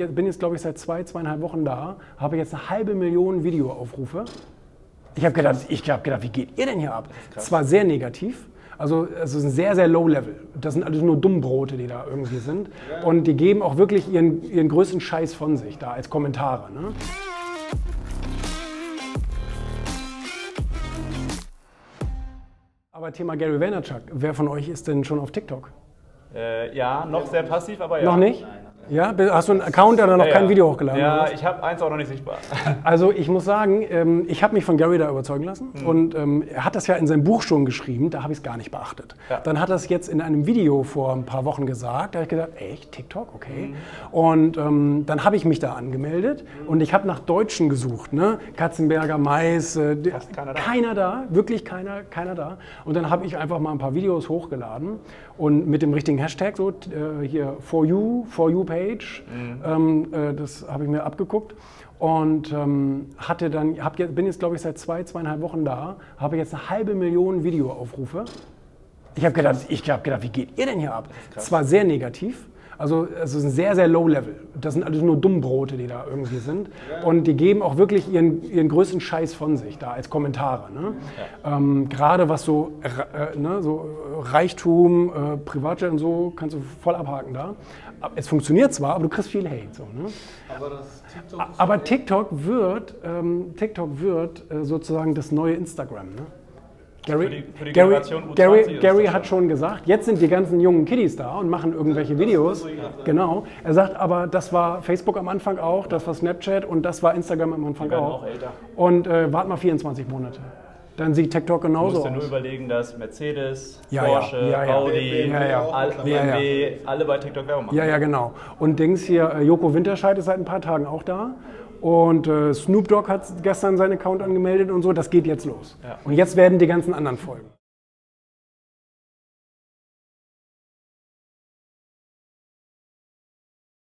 Ich bin jetzt, glaube ich, seit zwei, zweieinhalb Wochen da, habe jetzt eine halbe Million Videoaufrufe. Ich habe gedacht, ich hab gedacht, wie geht ihr denn hier ab? Es war sehr negativ. Also es ist ein sehr, sehr low level. Das sind alles nur Dummbrote, die da irgendwie sind. Und die geben auch wirklich ihren, ihren größten Scheiß von sich da als Kommentare. Ne? Aber Thema Gary Vaynerchuk, wer von euch ist denn schon auf TikTok? Äh, ja, noch sehr passiv, aber ja. Noch nicht? Ja, hast du einen Account oder noch Ja, kein ja. Video hochgeladen? Ja, was? ich habe eins auch noch nicht sichtbar. Also ich muss sagen, ähm, ich habe mich von Gary da überzeugen lassen Mhm. und ähm, er hat das ja in seinem Buch schon geschrieben, da habe ich es gar nicht beachtet. Ja. Dann hat er es jetzt in einem Video vor ein paar Wochen gesagt, da habe ich gedacht, echt, TikTok, okay. Mhm. Und ähm, dann habe ich mich da angemeldet und ich habe nach Deutschen gesucht, ne? Katzenberger, Mais, äh, keiner da. keiner da, wirklich keiner, keiner da. Und dann habe ich einfach mal ein paar Videos hochgeladen und mit dem richtigen Hashtag, so äh, hier For You, For You Page, Mhm. ähm, äh, das habe ich mir abgeguckt. Und ähm, hatte dann, hab, jetzt- bin jetzt glaube ich seit zwei, zweieinhalb Wochen da, habe jetzt eine halbe Million Videoaufrufe. Ich habe gedacht, ich habe gedacht, wie geht ihr denn hier ab? Es war sehr negativ. Also es ist ein sehr, sehr low level. Das sind alles nur Dummbrote, die da irgendwie sind. Und die geben auch wirklich ihren, ihren größten Scheiß von sich da als Kommentare. Ne? Ähm, Gerade was so, äh, ne, so Reichtum, äh, Privatjet und so, kannst du voll abhaken da. Es funktioniert zwar, aber du kriegst viel Hate. So, ne? Aber TikTok Aber TikTok wird, ähm, TikTok wird äh, sozusagen das neue Instagram. Ne? Gary, Für die- für die Gary, Generation U20 Gary, Gary das hat schon gesagt, jetzt sind die ganzen jungen Kiddies da und machen irgendwelche Videos. Genau. Er sagt aber, das war Facebook am Anfang auch, das war Snapchat und das war Instagram am Anfang auch. auch älter. Und äh, wart mal 24 Monate. Dann sieht TikTok Du genauso musst dir nur aus. überlegen, dass Mercedes, Ja, Porsche, ja, ja. Audi. BMW, alle bei TikTok Werbung machen. Ja, ja, genau. Und Dings hier, äh, Joko Winterscheid ist seit ein paar Tagen auch da. Und äh, Snoop Dogg hat gestern seinen Account angemeldet und so. Das geht jetzt los. Ja. Und jetzt werden die ganzen anderen folgen.